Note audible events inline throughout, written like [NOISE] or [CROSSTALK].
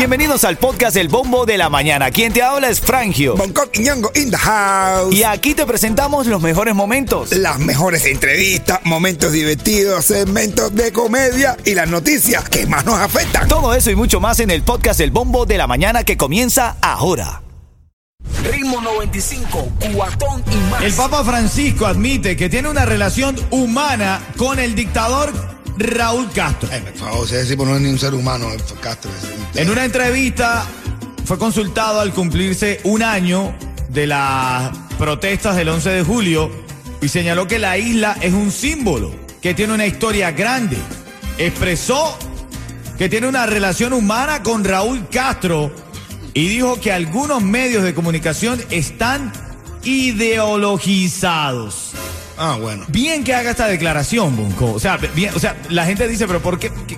Bienvenidos al podcast El Bombo de la Mañana. Quien te habla es Frangio. Bangkok y Ñongo in the house. Y aquí te presentamos los mejores momentos. Las mejores entrevistas, momentos divertidos, segmentos de comedia y las noticias que más nos afectan. Todo eso y mucho más en el podcast El Bombo de la Mañana que comienza ahora. Ritmo 95, cuatón y más. El Papa Francisco admite que tiene una relación humana con el dictador Raúl Castro. Ay, por favor, ese tipo no es ni un ser humano, Castro. En una entrevista fue consultado al cumplirse un año de las protestas del 11 de julio y señaló que la isla es un símbolo, que tiene una historia grande. Expresó que tiene una relación humana con Raúl Castro y dijo que algunos medios de comunicación están ideologizados. Ah, bueno. Bien que haga esta declaración, Bunko. O sea, bien, o sea, la gente dice, pero ¿por qué, qué-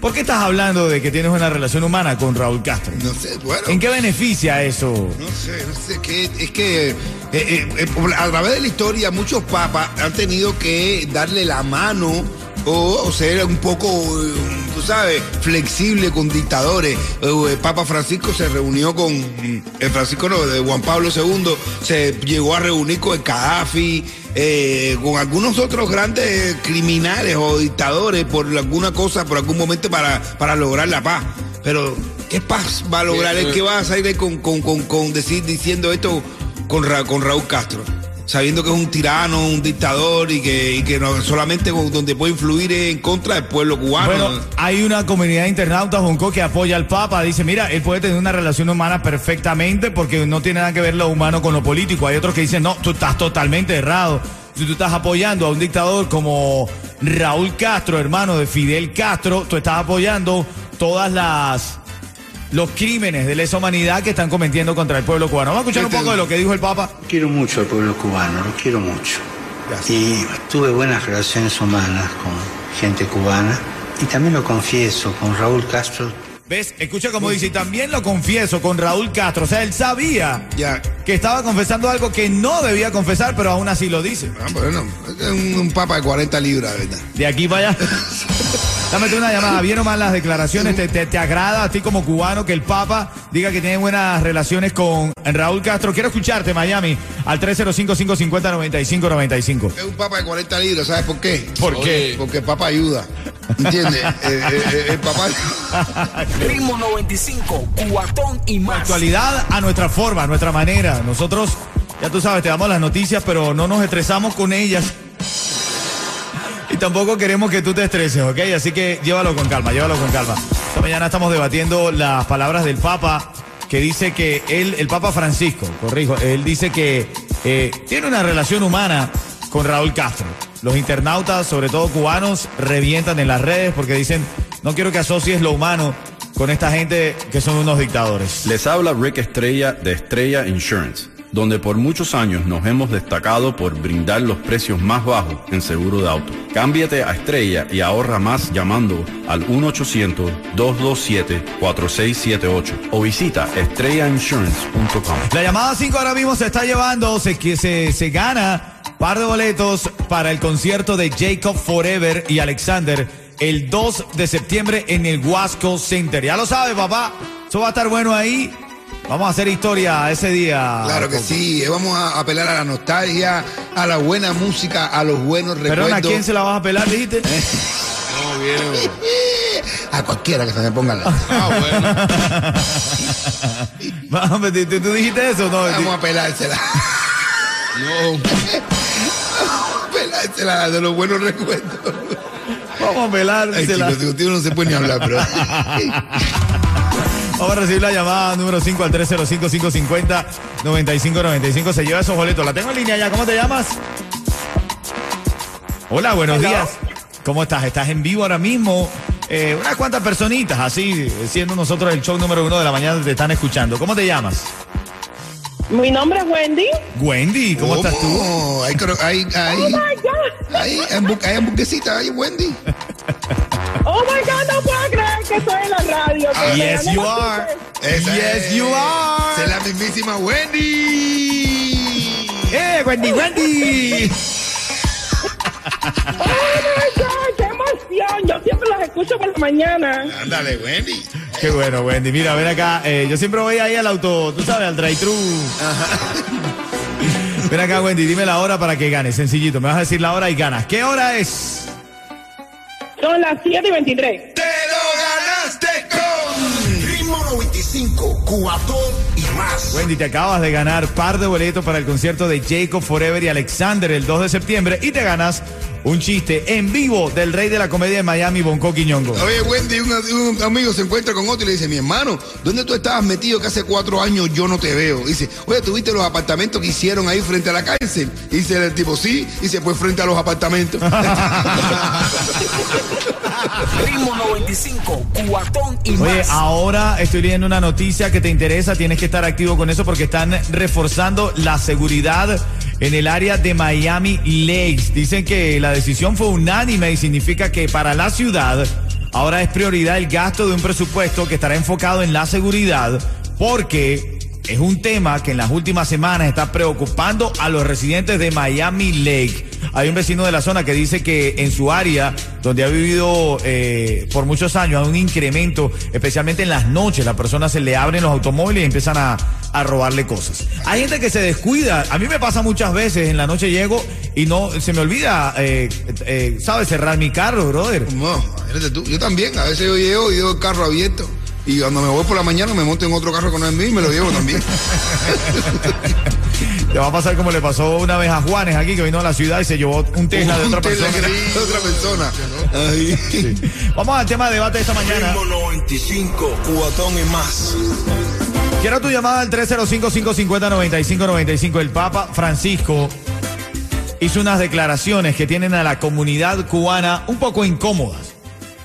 ¿por qué estás hablando de que tienes una relación humana con Raúl Castro? No sé, bueno. ¿En qué beneficia eso? No sé, no sé, que, es que eh, eh, eh, a través de la historia muchos papas han tenido que darle la mano o, o ser un poco, eh, tú sabes, flexible con dictadores. Eh, El Papa Francisco se reunió con, el Francisco no, de Juan Pablo II, se llegó a reunir con el Gaddafi, eh, con algunos otros grandes criminales o dictadores por alguna cosa, por algún momento para, para lograr la paz. Pero, ¿qué paz va a lograr? ¿El que va a salir con, con, con, con decir, diciendo esto con, Ra- con Raúl Castro? Sabiendo que es un tirano, un dictador y que, que no, solamente donde puede influir en contra del pueblo cubano. Bueno, hay una comunidad de internautas, que apoya al Papa. Dice, mira, él puede tener una relación humana perfectamente porque no tiene nada que ver lo humano con lo político. Hay otros que dicen, no, tú estás totalmente errado. Si tú estás apoyando a un dictador como Raúl Castro, hermano de Fidel Castro, tú estás apoyando todas las los crímenes de lesa humanidad que están cometiendo contra el pueblo cubano. Vamos a escuchar un poco de lo que dijo el Papa. Quiero mucho al pueblo cubano, lo quiero mucho. Y tuve buenas relaciones humanas con gente cubana. Y también lo confieso, con Raúl Castro ¿Ves? Escucha como dice, y también lo confieso con Raúl Castro. O sea, él sabía Ya. que estaba confesando algo que no debía confesar, pero aún así lo dice. Ah, bueno, es un, un papa de 40 libras, ¿verdad? De aquí para allá. [LAUGHS] Dame una llamada. ¿Bien o mal las declaraciones? ¿Te, te, te agrada a ti como cubano que el Papa diga que tiene buenas relaciones con Raúl Castro? Quiero escucharte, Miami, al 305-550-9595. Es un papa de 40 libras, ¿sabes por qué? ¿Por qué? Porque el papa ayuda. ¿Entiendes? [LAUGHS] Eh, eh, eh, el papá. Ritmo 95, cuatón y más. Actualidad a nuestra forma, a nuestra manera. Nosotros, ya tú sabes, te damos las noticias, pero no nos estresamos con ellas. Tampoco queremos que tú te estreses, ¿ok? Así que llévalo con calma, llévalo con calma. Esta mañana estamos debatiendo las palabras del Papa, que dice que él, el Papa Francisco, corrijo, él dice que eh, tiene una relación humana con Raúl Castro. Los internautas, sobre todo cubanos, revientan en las redes porque dicen, no quiero que asocies lo humano con esta gente que son unos dictadores. Les habla Rick Estrella de Estrella Insurance, donde por muchos años nos hemos destacado por brindar los precios más bajos en seguro de auto. Cámbiate a Estrella y ahorra más llamando al 1-800-227-4678 o visita estrellainsurance.com. La llamada 5 ahora mismo se está llevando, se, se, se gana par de boletos para el concierto de Jacob Forever y Alexander el 2 de septiembre en el Wasco Center. Ya lo sabe, papá. Eso va a estar bueno ahí. Vamos a hacer historia ese día. Claro que sí, eh, vamos a apelar a la nostalgia, a la buena música, a los buenos recuerdos. Perdona, ¿a quién se la vas a pelar, dijiste? [LAUGHS] No, viejo. A cualquiera que se me ponga la. Ah, [LAUGHS] Vamos, ¿tú, tú dijiste eso? No, Vamos a pelársela. No. [LAUGHS] Vamos a pelársela de los buenos recuerdos. vamos a Ay, pelársela. chicos, contigo no se puede ni hablar, pero. Vamos a recibir la llamada número 5 al 305-550-9595. Se lleva esos boletos. La tengo en línea ya. ¿Cómo te llamas? Hola, buenos días. ¿Cómo estás? ¿Estás en vivo ahora mismo? Eh, unas cuantas personitas, así, siendo nosotros el show número uno de la mañana, te están escuchando. ¿Cómo te llamas? Mi nombre es Wendy. Wendy, ¿cómo estás tú? Oh, Hay, hay, hay, Oh my God. hay hamburguesita, hay Wendy. [LAUGHS] Oh my God, no puedo creer que estoy en la radio. Yes, you are. Esa Yes, es- you are. Es la mismísima Wendy. ¡Eh, Wendy, Wendy! Oh my God, qué emoción. yo siempre los escucho por la mañana. Ándale, Wendy. Qué bueno, Wendy. Mira, ven acá. eh, yo siempre voy ahí al auto, tú sabes, al drive-thru. Ven acá, Wendy, dime la hora para que ganes. Sencillito, me vas a decir la hora y ganas. ¿Qué hora es? Son las 7 y 23. ¡Te lo ganaste con Ritmo 95, cuatón y más. Wendy, te acabas de ganar par de boletos para el concierto de Jacob Forever y Alexander el 2 de septiembre y te ganas un chiste en vivo del rey de la comedia de Miami, Bonco Quiñongo. Oye, Wendy, un, un amigo se encuentra con otro y le dice, mi hermano, ¿dónde tú estabas metido que hace cuatro años yo no te veo? Dice, oye, ¿tuviste los apartamentos que hicieron ahí frente a la cárcel? Y dice el tipo, sí, y se fue frente a los apartamentos. [LAUGHS] [LAUGHS] Ritmo 95, cuatón y Oye, más. ahora estoy leyendo una noticia que te interesa, tienes que estar activo con eso porque están reforzando la seguridad en el área de Miami Lakes. Dicen que la decisión fue unánime y significa que para la ciudad ahora es prioridad el gasto de un presupuesto que estará enfocado en la seguridad porque es un tema que en las últimas semanas está preocupando a los residentes de Miami Lake. Hay un vecino de la zona que dice que en su área, donde ha vivido eh, por muchos años, hay un incremento, especialmente en las noches. Las personas se le abren los automóviles y empiezan a, robarle cosas. Hay gente que se descuida. A mí me pasa muchas veces. En la noche llego y no se me olvida, eh, eh, ¿sabes? Cerrar mi carro, brother. No, tú. Yo también, a veces yo llego y dejo carro abierto. Y cuando me voy por la mañana me monto en otro carro que no es mío y me lo llevo también. [LAUGHS] Te va a pasar como le pasó una vez a Juanes aquí, que vino a la ciudad y se llevó un Tesla de otra Tesla persona. de otra persona. Ay. Vamos al tema de debate de esta mañana. Ritmo 95, cuatón y más. Quiero tu llamada al 305-550-9595. El Papa Francisco hizo unas declaraciones que tienen a la comunidad cubana un poco incómodas.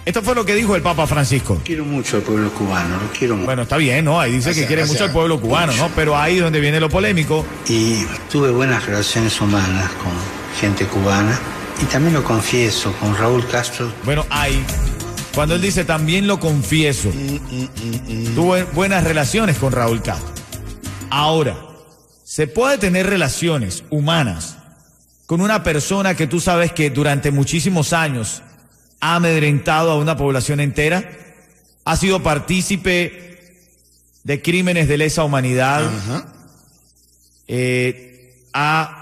Esto fue lo que dijo el Papa Francisco. Quiero mucho al pueblo cubano, lo quiero mucho. Bueno, está bien, ¿no? Ahí dice que quiere gracias. mucho al pueblo cubano, ¿no? Pero ahí es donde viene lo polémico. Y tuve buenas relaciones humanas con gente cubana. Y también lo confieso, con Raúl Castro Bueno, ahí. Cuando él dice también lo confieso, tuve buenas relaciones con Raúl Castro. Ahora, se puede tener relaciones humanas con una persona que tú sabes que durante muchísimos años ha amedrentado a una población entera, ha sido partícipe de crímenes de lesa humanidad, eh, ha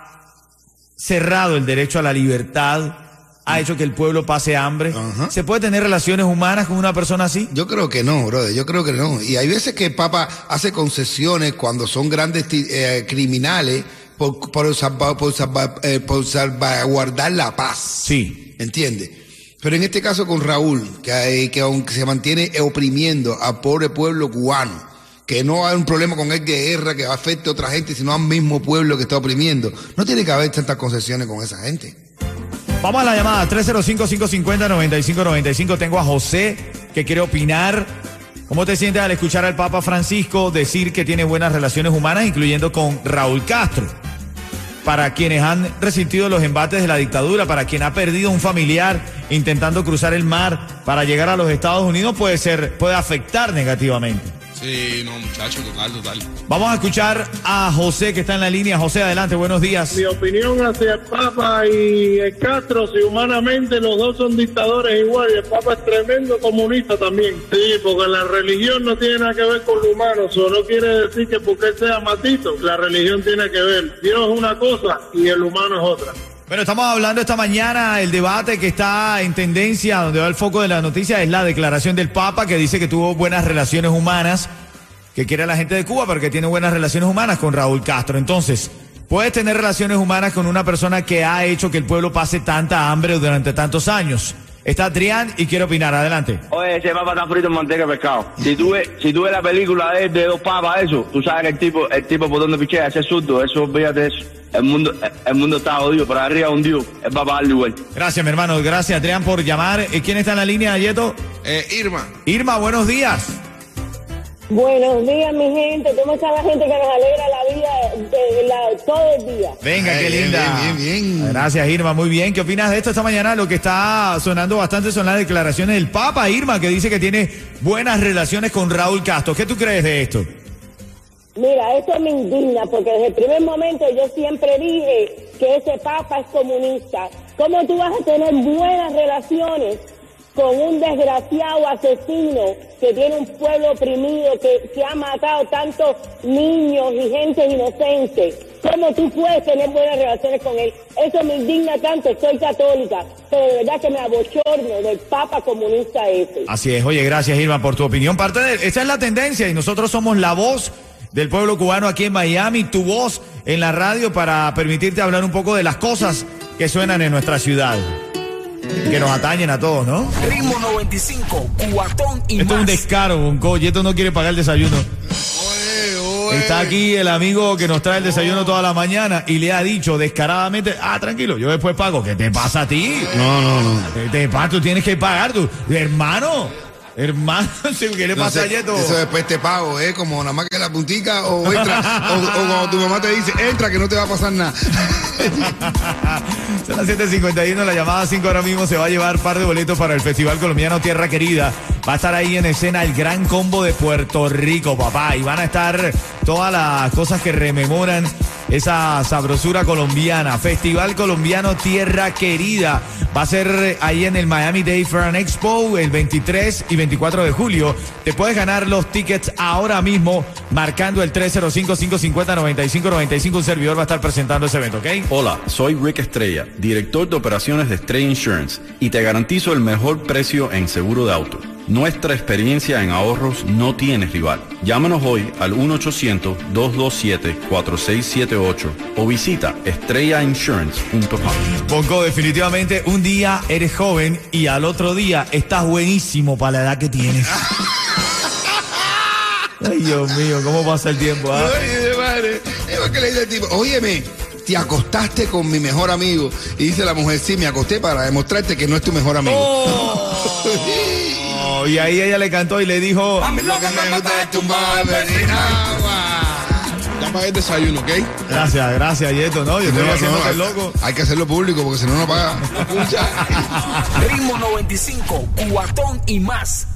cerrado el derecho a la libertad, ha hecho que el pueblo pase hambre. ¿Se puede tener relaciones humanas con una persona así? Yo creo que no, brother, yo creo que no. Y hay veces que el Papa hace concesiones cuando son grandes eh, criminales por, por, salva- por salva- eh, por salvaguardar la paz. Sí. ¿Entiendes? Pero en este caso con Raúl, que, hay- que aunque se mantiene oprimiendo al pobre pueblo cubano, que no hay un problema con él de guerra que afecte a otra gente, sino al mismo pueblo que está oprimiendo, no tiene que haber tantas concesiones con esa gente. Vamos a la llamada 305-550-9595. Tengo a José que quiere opinar. ¿Cómo te sientes al escuchar al Papa Francisco decir que tiene buenas relaciones humanas, incluyendo con Raúl Castro? Para quienes han resistido los embates de la dictadura, para quien ha perdido un familiar intentando cruzar el mar para llegar a los Estados Unidos, puede ser, puede afectar negativamente. Sí, no, muchacho, total, total. Vamos a escuchar a José que está en la línea. José, adelante, buenos días. Mi opinión hacia el Papa y el Castro, si humanamente los dos son dictadores igual, y el Papa es tremendo comunista también. Sí, porque la religión no tiene nada que ver con lo humano, eso no quiere decir que porque él sea matito, la religión tiene que ver. Dios es una cosa y el humano es otra. Bueno, estamos hablando esta mañana, el debate que está en tendencia, donde va el foco de la noticia, es la declaración del Papa que dice que tuvo buenas relaciones humanas, que quiere a la gente de Cuba, pero que tiene buenas relaciones humanas con Raúl Castro. Entonces, puedes tener relaciones humanas con una persona que ha hecho que el pueblo pase tanta hambre durante tantos años. Está Adrián y quiere opinar. Adelante. Oye, ese papa está frito en manteca de pescado. Si tú ves, si tú ves la película de, de dos papas, eso, tú sabes que el tipo, el tipo por donde pichea, ese es surdo, eso, de eso. El mundo, el mundo está jodido, por arriba un dios, el papa darle igual. Gracias, mi hermano. Gracias, Adrián, por llamar. Eh, ¿Quién está en la línea, Yeto? Eh, Irma, Irma, buenos días. Buenos días, mi gente. ¿Cómo está la gente que nos alegra la vida de todo el día? Venga, Ay, qué bien, linda. bien, bien, bien. Gracias, Irma. Muy bien. ¿Qué opinas de esto esta mañana? Lo que está sonando bastante son las declaraciones del Papa, Irma, que dice que tiene buenas relaciones con Raúl Castro. ¿Qué tú crees de esto? Mira, esto me indigna porque desde el primer momento yo siempre dije que ese papa es comunista. ¿Cómo tú vas a tener buenas relaciones con un desgraciado asesino que tiene un pueblo oprimido, que, que ha matado tantos niños y gente inocente. ¿Cómo tú puedes tener buenas relaciones con él? Eso me indigna tanto, soy católica, pero de verdad que me abochorno del papa comunista ese. Así es, oye, gracias Irma por tu opinión. Parte de esa es la tendencia y nosotros somos la voz del pueblo cubano aquí en Miami, tu voz en la radio para permitirte hablar un poco de las cosas que suenan en nuestra ciudad. Que nos atañen a todos, ¿no? Ritmo 95, cuatón y Esto es un más. descaro, Bonco. Y esto no quiere pagar el desayuno. Está aquí el amigo que nos trae el desayuno toda la mañana y le ha dicho descaradamente, ah, tranquilo, yo después pago. ¿Qué te pasa a ti? No, no, no. ¿Qué te pasa? Tú tienes que pagar, tú. Hermano, hermano, [LAUGHS] ¿qué le No pasa sé, a Yeto? Eso después te pago, ¿eh? Como nada más que la puntica o entra. o, o cuando tu mamá te dice, entra que no te va a pasar nada. [LAUGHS] Son las 7.51, la llamada 5 ahora mismo se va a llevar par de boletos para el Festival Colombiano Tierra Querida. Va a estar ahí en escena el gran combo de Puerto Rico, papá. Y van a estar todas las cosas que rememoran esa sabrosura colombiana. Festival Colombiano Tierra Querida. Va a ser ahí en el Miami Day Fair Expo el 23 y 24 de julio. Te puedes ganar los tickets ahora mismo marcando el 305-550-9595. Un servidor va a estar presentando ese evento, ¿ok? Hola, soy Rick Estrella, director de operaciones de Estrella Insurance y te garantizo el mejor precio en seguro de auto. Nuestra experiencia en ahorros no tiene rival. Llámanos hoy al 1-800-227-4678 o visita estrellainsurance.com. Bonco, definitivamente un día eres joven y al otro día estás buenísimo para la edad que tienes. [LAUGHS] Ay, Dios mío, ¿cómo pasa el tiempo? ah? Ay, de madre. Es que le dice el tipo, óyeme, te acostaste con mi mejor amigo. Y dice la mujer, sí, me acosté para demostrarte que no es tu mejor amigo. Oh, [LAUGHS] y ahí ella le cantó y le dijo, Lo que me gusta es tumbar Ya pagué el desayuno, ¿ok? gracias, gracias, Yeto, ¿no? Yo estoy No, haciendo no, hay, loco. hay que hacerlo público porque si no, no paga. [LAUGHS] Ritmo 95, cuatón y más.